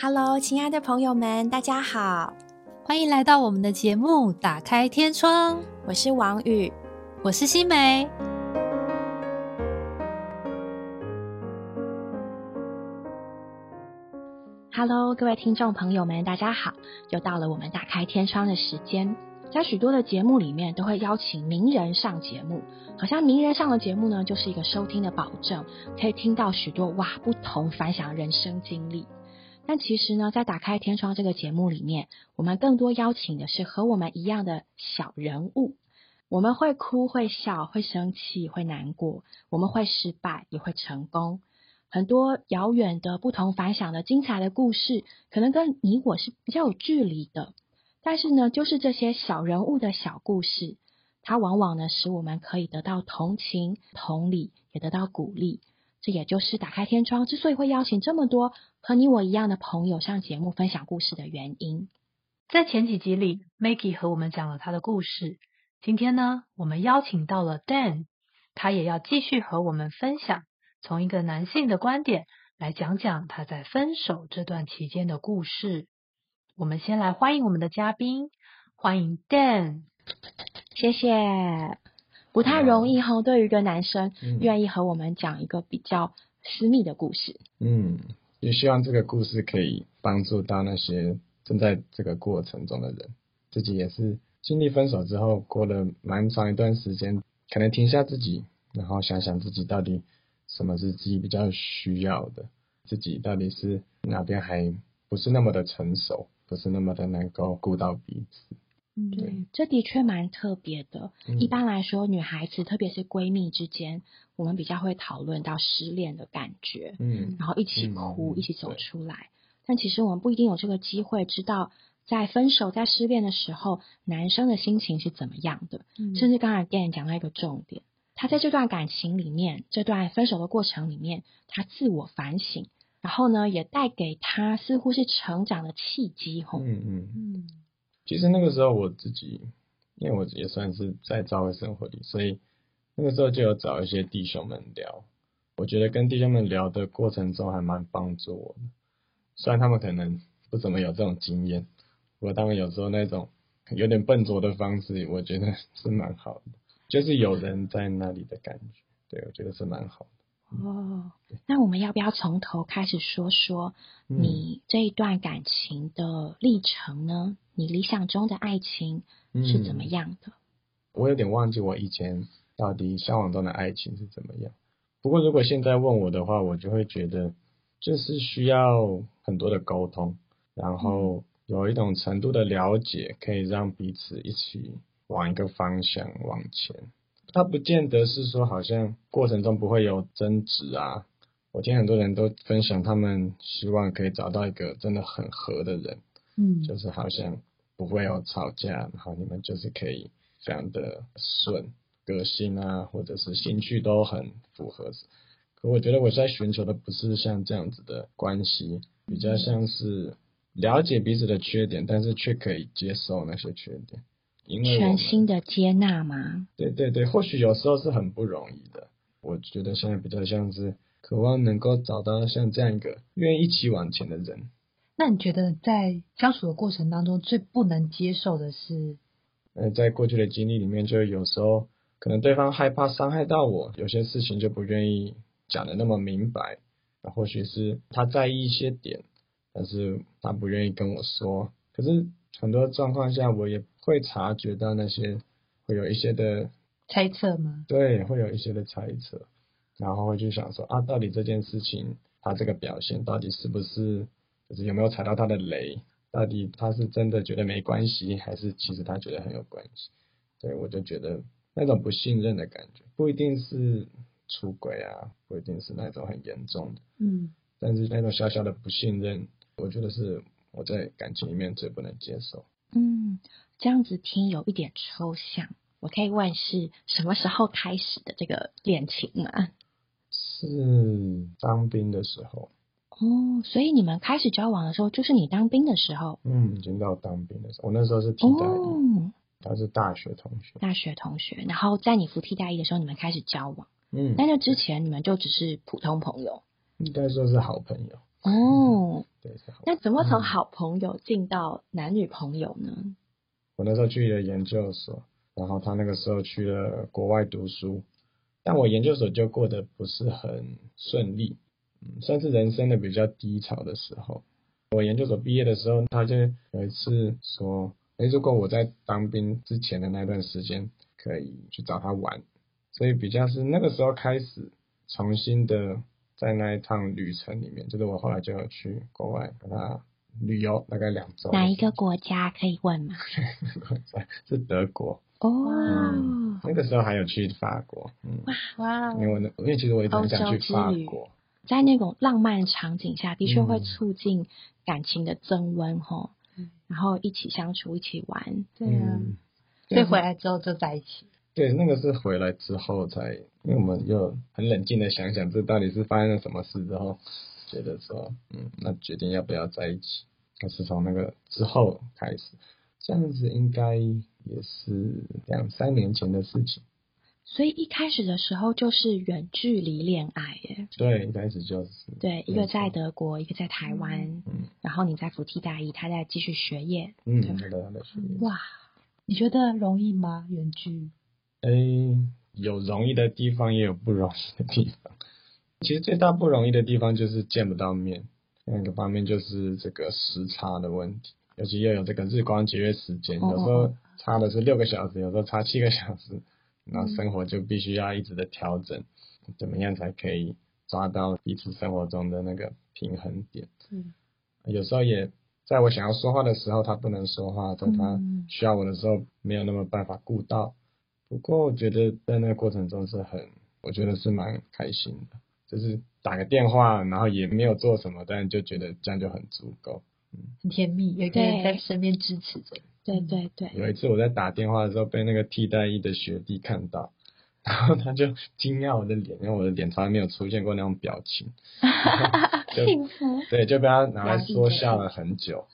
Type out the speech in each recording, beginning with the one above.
Hello，亲爱的朋友们，大家好，欢迎来到我们的节目《打开天窗》。我是王宇，我是新梅。Hello，各位听众朋友们，大家好！又到了我们打开天窗的时间。在许多的节目里面，都会邀请名人上节目，好像名人上的节目呢，就是一个收听的保证，可以听到许多哇不同凡响人生经历。但其实呢，在打开天窗这个节目里面，我们更多邀请的是和我们一样的小人物。我们会哭，会笑，会生气，会难过，我们会失败，也会成功。很多遥远的、不同凡响的、精彩的故事，可能跟你我是比较有距离的。但是呢，就是这些小人物的小故事，它往往呢使我们可以得到同情、同理，也得到鼓励。这也就是打开天窗之所以会邀请这么多和你我一样的朋友上节目分享故事的原因。在前几集里，Maggie 和我们讲了他的故事。今天呢，我们邀请到了 Dan，他也要继续和我们分享。从一个男性的观点来讲讲他在分手这段期间的故事。我们先来欢迎我们的嘉宾，欢迎 Dan。谢谢。不太容易哈，对于一个男生愿意和我们讲一个比较私密的故事。嗯，也希望这个故事可以帮助到那些正在这个过程中的人。自己也是经历分手之后，过了蛮长一段时间，可能停下自己，然后想想自己到底。什么是自己比较需要的？自己到底是哪边还不是那么的成熟，不是那么的能够顾到彼此？嗯，对，这的确蛮特别的。一般来说，女孩子特别是闺蜜之间，我们比较会讨论到失恋的感觉，嗯，然后一起哭，一起走出来。但其实我们不一定有这个机会知道，在分手、在失恋的时候，男生的心情是怎么样的。甚至刚才电影讲到一个重点。他在这段感情里面，这段分手的过程里面，他自我反省，然后呢，也带给他似乎是成长的契机。吼，嗯嗯嗯。其实那个时候我自己，因为我也算是在教会生活里，所以那个时候就有找一些弟兄们聊。我觉得跟弟兄们聊的过程中，还蛮帮助我的。虽然他们可能不怎么有这种经验，不过他们有时候那种有点笨拙的方式，我觉得 是蛮好的。就是有人在那里的感觉，对我觉得是蛮好的。哦，那我们要不要从头开始说说你这一段感情的历程呢？你理想中的爱情是怎么样的？我有点忘记我以前到底向往中的爱情是怎么样。不过如果现在问我的话，我就会觉得就是需要很多的沟通，然后有一种程度的了解，可以让彼此一起。往一个方向往前，他不见得是说好像过程中不会有争执啊。我听很多人都分享，他们希望可以找到一个真的很合的人，嗯，就是好像不会有吵架，然后你们就是可以非常的顺，个性啊或者是兴趣都很符合。可我觉得我在寻求的不是像这样子的关系，比较像是了解彼此的缺点，但是却可以接受那些缺点。全新的接纳吗？对对对，或许有时候是很不容易的。我觉得现在比较像是渴望能够找到像这样一个愿意一起往前的人。那你觉得在相处的过程当中，最不能接受的是？呃，在过去的经历里面，就有时候可能对方害怕伤害到我，有些事情就不愿意讲的那么明白。那或许是他在意一些点，但是他不愿意跟我说。可是很多状况下，我也。会察觉到那些会有一些的猜测吗？对，会有一些的猜测，然后会去想说啊，到底这件事情他这个表现到底是不是就是有没有踩到他的雷？到底他是真的觉得没关系，还是其实他觉得很有关系？对我就觉得那种不信任的感觉，不一定是出轨啊，不一定是那种很严重的，嗯，但是那种小小的不信任，我觉得是我在感情里面最不能接受。嗯。这样子听有一点抽象，我可以问是什么时候开始的这个恋情吗？是当兵的时候。哦，所以你们开始交往的时候，就是你当兵的时候。嗯，已经到当兵的时候，我那时候是替代役，他是大学同学。大学同学，然后在你服替代役的时候，你们开始交往。嗯，那那之前，你们就只是普通朋友。应该说是好朋友，哦，对，是好。那怎么嗯从好朋友进到男女朋友呢？我那时候去了研究所，然后他那个时候去了国外读书，但我研究所就过得不是很顺利，嗯，算是人生的比较低潮的时候。我研究所毕业的时候，他就有一次说，诶，如果我在当兵之前的那段时间可以去找他玩，所以比较是那个时候开始重新的在那一趟旅程里面，就是我后来就有去国外跟他旅游，大概两周。哪一个国家可以问吗？是德国。哦，嗯那个时候还有去法国，嗯，哇因为我那因为其实我一直很想去法国，在那种浪漫场景下，的确会嗯促进感情的增温吼。嗯然后一起相处，一起玩。对啊，嗯，所以回来之后就在一起。对，那个是回来之后才，因为我们又很冷静的想想，这到底是发生了什么事之后，觉得说，嗯，那决定要不要在一起，那是从那个之后开始，这样子应该也是两三年前的事情，所以一开始的时候就是远距离恋爱耶。对，一开始就是，对，一个在德国，一个在台湾，嗯然后你在服替大一，他在继续学业。嗯，学业哇，你觉得容易吗？远距？诶，有容易的地方，也有不容易的地方。其实最大不容易的地方就是见不到面，另一个方面就是这个时差的问题，尤其又有这个日光节约时间，哦有时候差的是六个小时，有时候差七个小时，那生活就必须要一直的调整，怎么样才可以抓到彼此生活中的那个平衡点？嗯，有时候也在我想要说话的时候，他不能说话，在他嗯需要我的时候，没有那么办法顾到。不过我觉得在那个过程中是很，我觉得是蛮开心的，就是打个电话，然后也没有做什么，但就觉得这样就很足够。嗯很甜蜜，有一个人在身边支持着。对对对，有一次我在打电话的时候，被那个替代役的学弟看到，然后他就惊讶我的脸，因为我的脸从来没有出现过那种表情，就幸福。对，就被他拿来说笑了很久。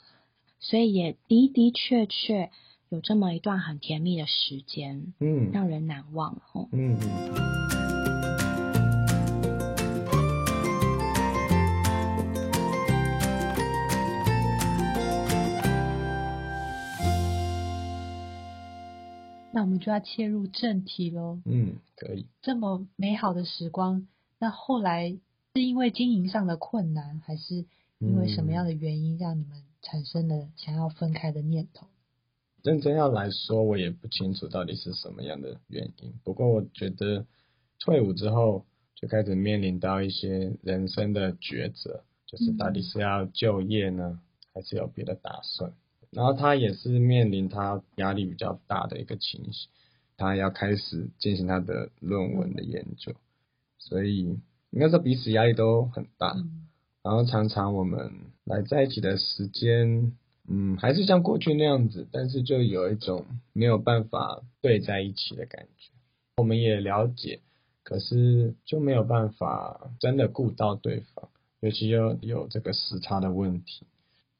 所以也的的确确有这么一段很甜蜜的时间，嗯让人难忘哦。嗯嗯。我们就要切入正题喽。嗯，可以。这么美好的时光，那后来是因为经营上的困难，还是因为什么样的原因让你们产生了想要分开的念头？认真要来说，我也不清楚到底是什么样的原因。不过我觉得退伍之后就开始面临到一些人生的抉择，就是到底是要就业呢，还是有别的打算。然后他也是面临他压力比较大的一个情形，他要开始进行他的论文的研究，所以应该说彼此压力都很大。嗯然后常常我们来在一起的时间，嗯，还是像过去那样子，但是就有一种没有办法对在一起的感觉。我们也了解，可是就没有办法真的顾到对方，尤其又有这个时差的问题。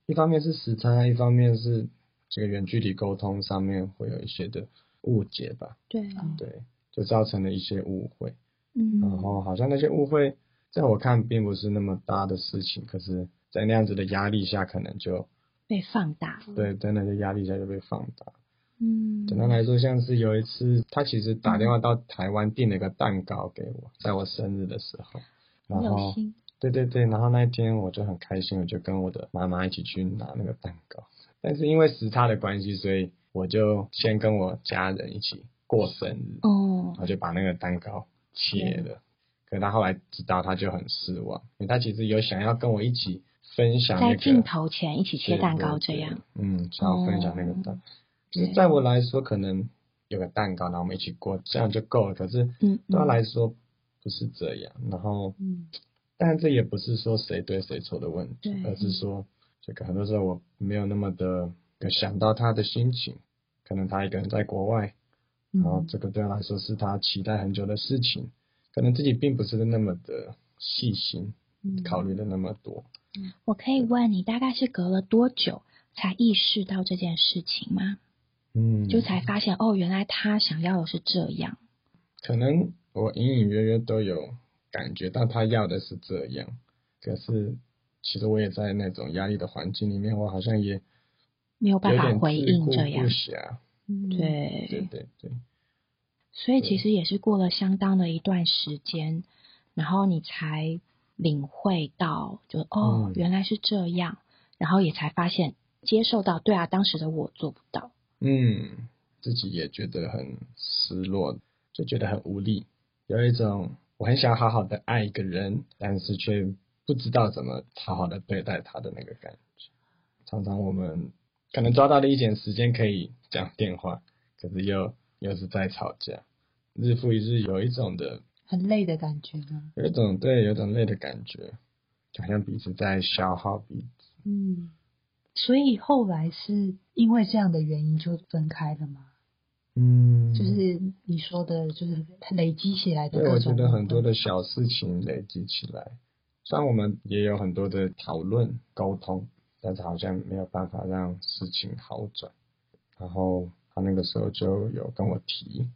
一方面是时差，一方面是这个远距离沟通上面会有一些的误解吧，对，对，就造成了一些误会。嗯，然后好像那些误会，在我看并不是那么大的事情，可是，在那样子的压力下，可能就被放大。对，在那些压力下就被放大。嗯，简单来说，像是有一次，他其实打电话到台湾订了个蛋糕给我，在我生日的时候，然后心，对对对，然后那一天我就很开心，我就跟我的妈妈一起去拿那个蛋糕。但是因为时差的关系，所以我就先跟我家人一起过生日，哦然，后就把那个蛋糕切了。可是他后来知道，他就很失望，因为他其实有想要跟我一起分享那个在镜头前一起切蛋糕这样。嗯，想要分享那个哦蛋。就是在我来说，可能有个蛋糕，然后我们一起过，这样就够了。可是嗯对他嗯来说不是这样。然后，嗯当然这也不是说谁对谁错的问题，而是说这个很多时候我没有那么的有想到他的心情，可能他一个人在国外，然后嗯这个对他来说是他期待很久的事情，可能自己并不是那么的细心，嗯考虑的那么多。我可以问你，大概是隔了多久才意识到这件事情吗？嗯，就才发现哦，原来他想要的是这样。可能我隐隐约约都有感觉到他要的是这样，可是其实我也在那种压力的环境里面，我好像也没有办法回应这样。嗯，对对对对。所以其实也是过了相当的一段时间，然后你才领会到，就哦，原来是这样，然后也才发现接受到，对啊，当时的我做不到。嗯，自己也觉得很失落，就觉得很无力，有一种我很想好好的爱一个人，但是却不知道怎么好好的对待他的那个感觉。常常我们可能抓到了一点时间可以讲电话，可是又。又是在吵架，日复一日，有一种的很累的感觉呢。有一种对，有一种累的感觉，好像彼此在消耗彼此。嗯，所以后来是因为这样的原因就分开了吗？嗯，就是你说的，就是累积起来的。对，我觉得很多的小事情累积起来，虽然我们也有很多的讨论沟通，但是好像没有办法让事情好转，然后。他那个时候就有跟我提，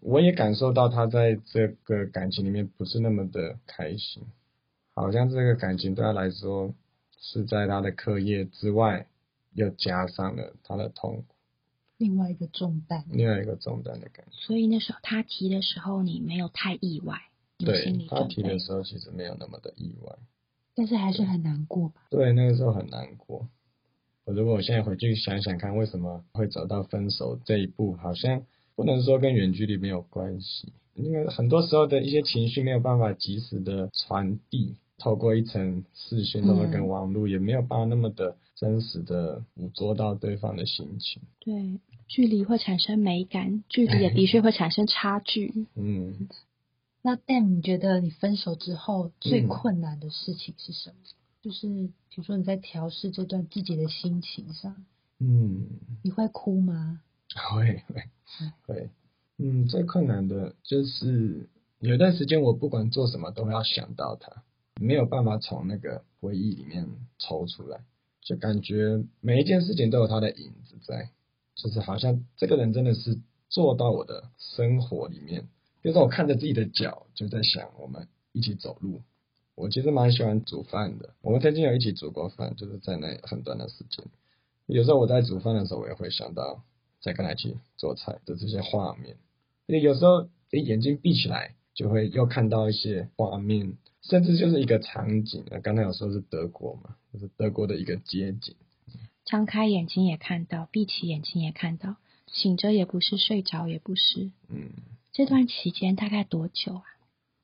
我也感受到他在这个感情里面不是那么的开心，好像这个感情对他来说是在他的课业之外，又加上了他的痛苦，另外一个重担，另外一个重担的感觉。所以那时候他提的时候，你没有太意外，对他提的时候其实没有那么的意外，但是还是很难过吧？对，那个时候很难过。我如果我现在回去想想看，为什么会走到分手这一步，好像不能说跟远距离没有关系，因为很多时候的一些情绪没有办法及时的传递，透过一层视讯，透过跟网络，也没有办法那么的真实的捕捉到对方的心情。对，距离会产生美感，距离也的确会产生差距。嗯，那 Dan，你觉得你分手之后最困难的事情是什么？就是比如说你在调试这段自己的心情上，嗯，你会哭吗？会会会，嗯，最困难的就是有一段时间我不管做什么都要想到他，没有办法从那个回忆里面抽出来，就感觉每一件事情都有他的影子在，就是好像这个人真的是做到我的生活里面，比如说我看着自己的脚就在想我们一起走路。我其实蛮喜欢煮饭的，我们曾经有一起煮过饭，就是在那很短的时间。有时候我在煮饭的时候，我也会想到在跟他一起做菜的这些画面。有时候你眼睛闭起来，就会又看到一些画面，甚至就是一个场景。刚才有说是德国嘛，就是德国的一个街景。张开眼睛也看到，闭起眼睛也看到，醒着也不是，睡着也不是。嗯，这段期间大概多久啊？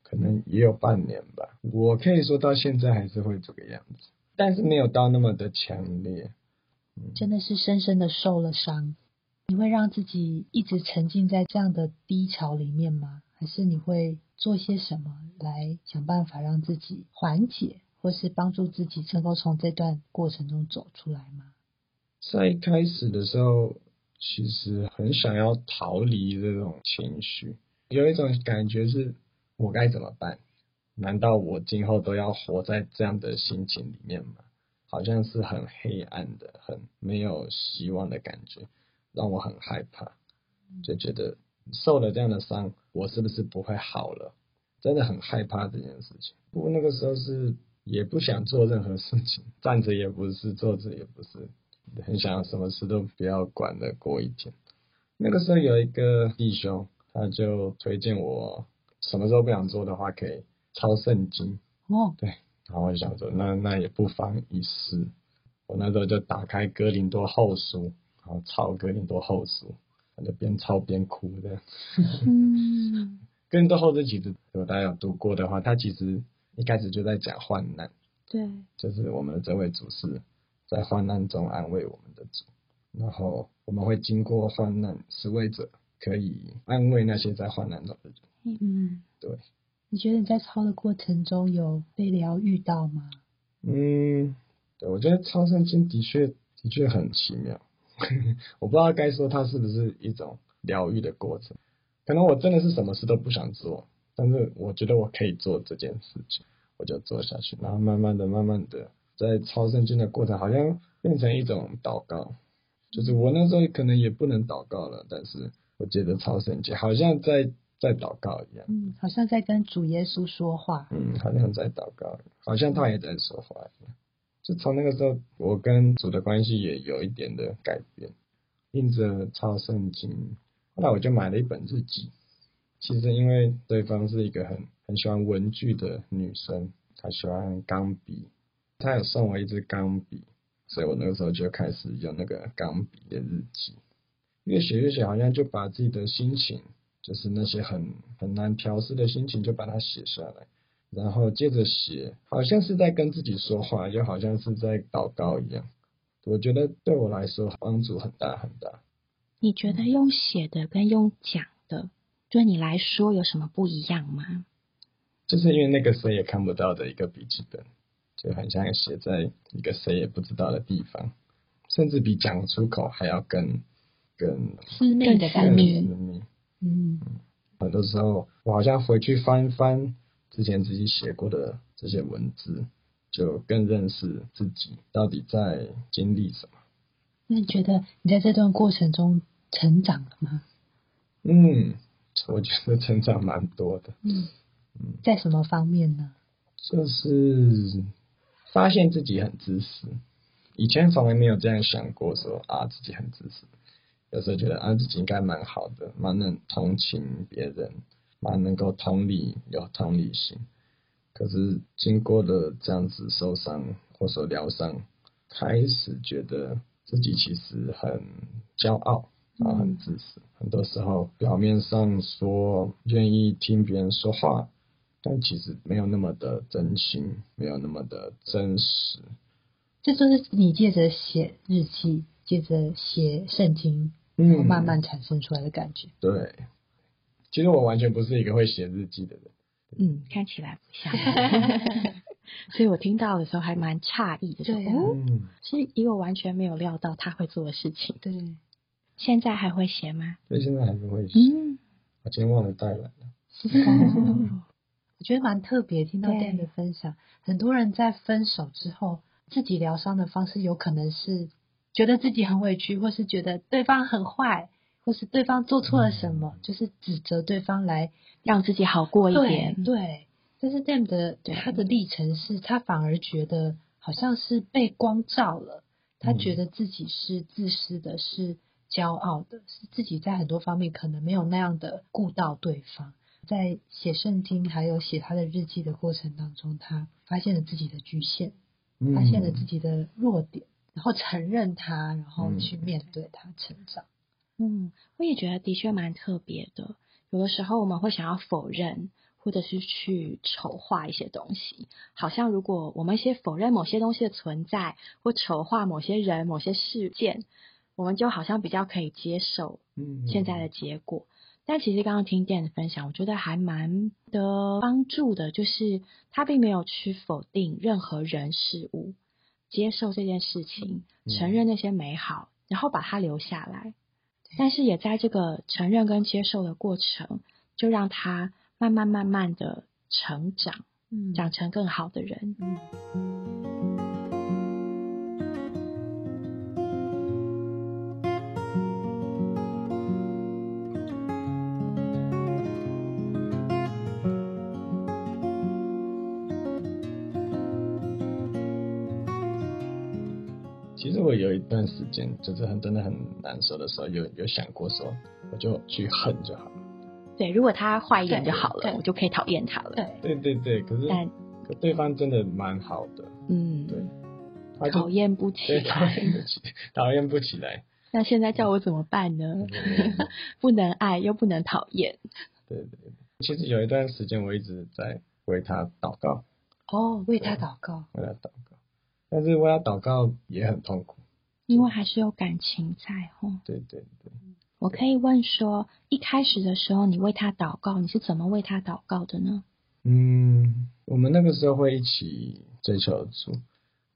可能也有半年吧，我可以说到现在还是会这个样子，但是没有到那么的强烈。真的是深深的受了伤。你会让自己一直沉浸在这样的低潮里面吗？还是你会做些什么来想办法让自己缓解，或是帮助自己能够从这段过程中走出来吗？在一开始的时候，其实很想要逃离这种情绪，有一种感觉是。我该怎么办？难道我今后都要活在这样的心情里面吗？好像是很黑暗的、很没有希望的感觉，让我很害怕，就觉得受了这样的伤，我是不是不会好了？真的很害怕这件事情。不过那个时候是也不想做任何事情，站着也不是，坐着也不是，很想什么事都不要管的过一天。那个时候有一个弟兄，他就推荐我。什么时候不想做的话，可以抄圣经哦。对，然后我就想说，那那也不妨一试。我那时候就打开哥林多后书，然后抄哥林多后书，我就边抄边哭的。嗯，哥林多后书其实如果大家有读过的话，他其实一开始就在讲患难。对，就是我们的这位主是在患难中安慰我们的主，然后我们会经过患难，使为者可以安慰那些在患难中的人。嗯，对。你觉得你在抄的过程中有被疗愈到吗？嗯，对，我觉得抄圣经的确的确很奇妙。我不知道该说它是不是一种疗愈的过程。可能我真的是什么事都不想做，但是我觉得我可以做这件事情，我就做下去。然后慢慢的、慢慢的，在抄圣经的过程，好像变成一种祷告。就是我那时候可能也不能祷告了，但是我觉得抄圣经好像在。在祷告一样，嗯，好像在跟主耶稣说话，嗯，好像在祷告，好像他也在说话一样。就从那个时候，我跟主的关系也有一点的改变。印着抄圣经，后来我就买了一本日记。其实因为对方是一个很很喜欢文具的女生，她喜欢钢笔，她有送我一支钢笔，所以我那个时候就开始用那个钢笔的日记。越写越写，好像就把自己的心情，就是那些很很难调试的心情，就把它写下来。然后接着写，好像是在跟自己说话，又好像是在祷告一样。我觉得对我来说帮助很大很大。你觉得用写的跟用讲的，对你来说有什么不一样吗？就是因为那个谁也看不到的一个笔记本，就很像写在一个谁也不知道的地方，甚至比讲出口还要更更私密的感觉。嗯，很多时候我好像回去翻一翻。之前自己写过的这些文字，就更认识自己到底在经历什么。那你觉得你在这段过程中成长了吗？嗯，我觉得成长蛮多的。嗯嗯，在什么方面呢？就是发现自己很自私，以前从来没有这样想过，说啊自己很自私。有时候觉得啊自己应该蛮好的，蛮能同情别人。蛮能够同理，有同理心。可是经过了这样子受伤或者疗伤，开始觉得自己其实很骄傲，然后很自私。很多时候表面上说愿意听别人说话，但其实没有那么的真心，没有那么的真实。这就是你借着写日记，借着写圣经，然后慢慢产生出来的感觉。对。其实我完全不是一个会写日记的人，嗯，看起来不像 所以我听到的时候还蛮诧异的，对，嗯，是因为我完全没有料到他会做的事情，对，现在还会写吗？对，现在还是会写，嗯，我今天忘了带来了，我 觉得蛮特别，听到 Dan 的分享，很多人在分手之后，自己疗伤的方式有可能是觉得自己很委屈，或是觉得对方很坏。或是对方做错了什么，就是指责对方来让自己好过一点。对，但是 Dan 的他的历程是，他反而觉得好像是被光照了，他觉得自己是自私的，是骄傲的，是自己在很多方面可能没有那样的顾到对方。在写圣经还有写他的日记的过程当中，他发现了自己的局限，发现了自己的弱点，然后承认他，然后去面对他成长。嗯，我也觉得的确蛮特别的。有的时候我们会想要否认，或者是去丑化一些东西，好像如果我们一些否认某些东西的存在，或丑化某些人、某些事件，我们就好像比较可以接受嗯现在的结果。但其实刚刚听店的分享，我觉得还蛮的帮助的，就是他并没有去否定任何人事物，接受这件事情，承认那些美好，然后把它留下来。但是也在这个承认跟接受的过程，就让他慢慢慢慢的成长，长成更好的人。其我有一段时间，就是很真的很难受的时候，有有想过说，我就去恨就好了。对，如果他坏一点就好了，我就可以讨厌他了。对对对，可是但可对方真的蛮好的。嗯，对，讨厌不起来，讨厌不起，讨厌不起来。那现在叫我怎么办呢？不能爱又不能讨厌。对对对，其实有一段时间我一直在为他祷告。哦，为他祷告，为他祷告。但是为他祷告也很痛苦，因为还是有感情在吼。对对对，我可以问说，一开始的时候你为他祷告，你是怎么为他祷告的呢？嗯，我们那个时候会一起追求主，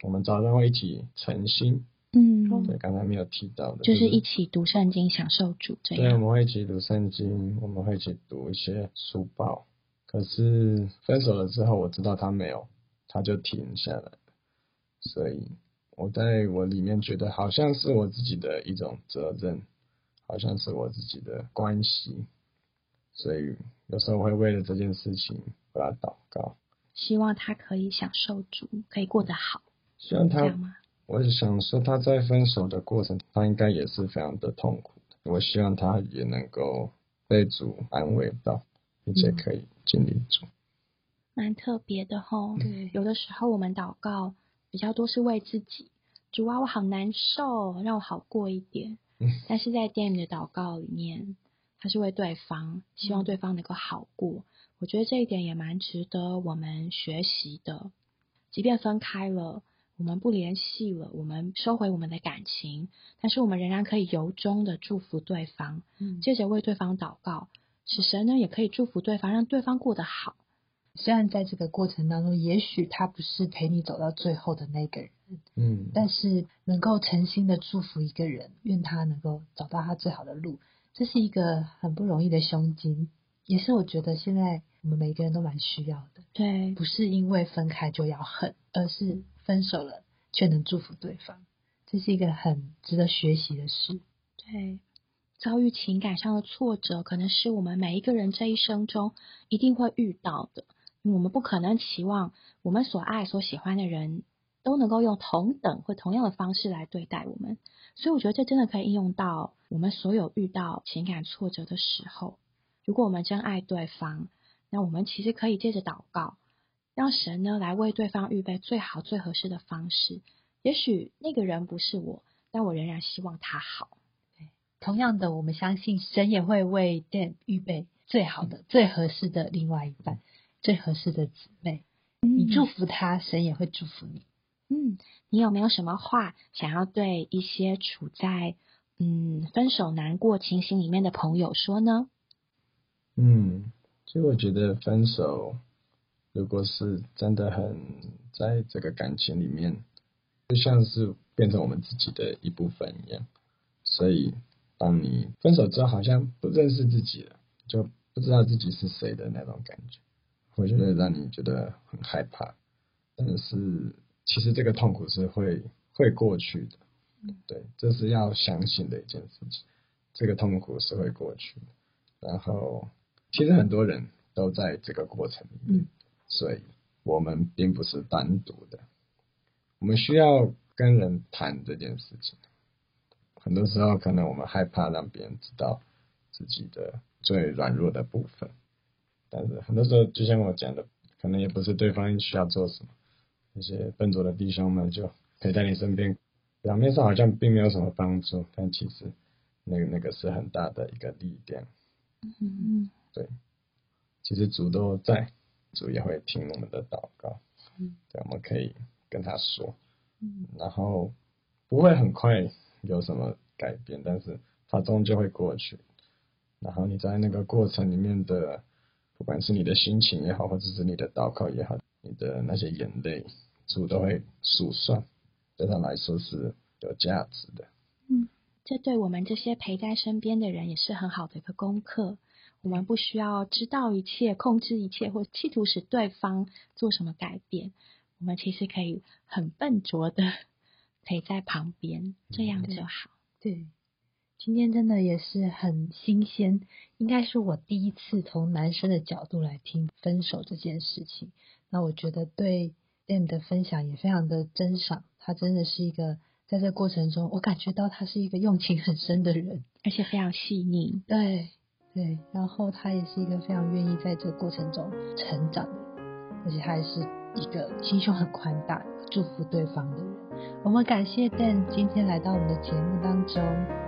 我们早上会一起诚心，嗯，对，刚才没有提到的，就是一起读圣经，享受主这样。对，我们会一起读圣经，我们会一起读一些书报。可是分手了之后，我知道他没有，他就停下来。所以，我在我里面觉得好像是我自己的一种责任，好像是我自己的关系，所以有时候会为了这件事情为他祷告，希望他可以享受主，可以过得好。希望他？我是想说，他在分手的过程，他应该也是非常的痛苦的。我希望他也能够被主安慰到，并且可以经历主。蛮特别的吼。对有的时候我们祷告比较多是为自己，主啊，我好难受，让我好过一点。嗯但是在 Dam 的祷告里面，他是为对方，希望对方能够好过。我觉得这一点也蛮值得我们学习的。即便分开了，我们不联系了，我们收回我们的感情，但是我们仍然可以由衷的祝福对方，嗯，接着为对方祷告，使神呢也可以祝福对方，让对方过得好。虽然在这个过程当中，也许他不是陪你走到最后的那个人，嗯，但是能够诚心的祝福一个人，愿他能够找到他最好的路，这是一个很不容易的胸襟，也是我觉得现在我们每个人都蛮需要的。对，不是因为分开就要恨，而是分手了却能祝福对方，这是一个很值得学习的事。对，遭遇情感上的挫折，可能是我们每一个人这一生中一定会遇到的。我们不可能期望我们所爱、所喜欢的人都能够用同等或同样的方式来对待我们，所以我觉得这真的可以应用到我们所有遇到情感挫折的时候。如果我们真爱对方，那我们其实可以借着祷告，让神呢来为对方预备最好、最合适的方式。也许那个人不是我，但我仍然希望他好。同样的，我们相信神也会为 Dan 预备最好的、最合适的另外一半，最合适的姊妹。你祝福他，神也会祝福你。嗯，你有没有什么话想要对一些处在嗯分手难过情形里面的朋友说呢？嗯，其实我觉得分手，如果是真的很在这个感情里面，就像是变成我们自己的一部分一样。所以，当你分手之后，好像不认识自己了，就不知道自己是谁的那种感觉，我觉得让你觉得很害怕。但是，其实这个痛苦是会会过去的，对，这是要相信的一件事情。这个痛苦是会过去的，然后。其实很多人都在这个过程里面，所以我们并不是单独的。我们需要跟人谈这件事情。很多时候，可能我们害怕让别人知道自己的最软弱的部分，但是很多时候，就像我讲的，可能也不是对方需要做什么。那些笨拙的弟兄们就陪在你身边，表面上好像并没有什么帮助，但其实那个那个是很大的一个力量。嗯对，其实主都在，主也会听我们的祷告，嗯，对，我们可以跟他说，嗯，然后不会很快有什么改变，但是它终究会过去。然后你在那个过程里面的，不管是你的心情也好，或者是你的祷告也好，你的那些眼泪，主都会数算，对他来说是有价值的。嗯，这对我们这些陪在身边的人也是很好的一个功课。我们不需要知道一切、控制一切，或企图使对方做什么改变。我们其实可以很笨拙的 陪在旁边，这样就好。对，今天真的也是很新鲜，应该是我第一次从男生的角度来听分手这件事情。那我觉得对 Dan 的分享也非常的珍赏，他真的是一个在这过程中，我感觉到他是一个用情很深的人，而且非常细腻。对对，然后他也是一个非常愿意在这个过程中成长的人，而且他也是一个心胸很宽大、祝福对方的人。我们感谢 Dan 今天来到我们的节目当中。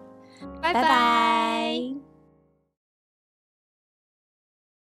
拜拜。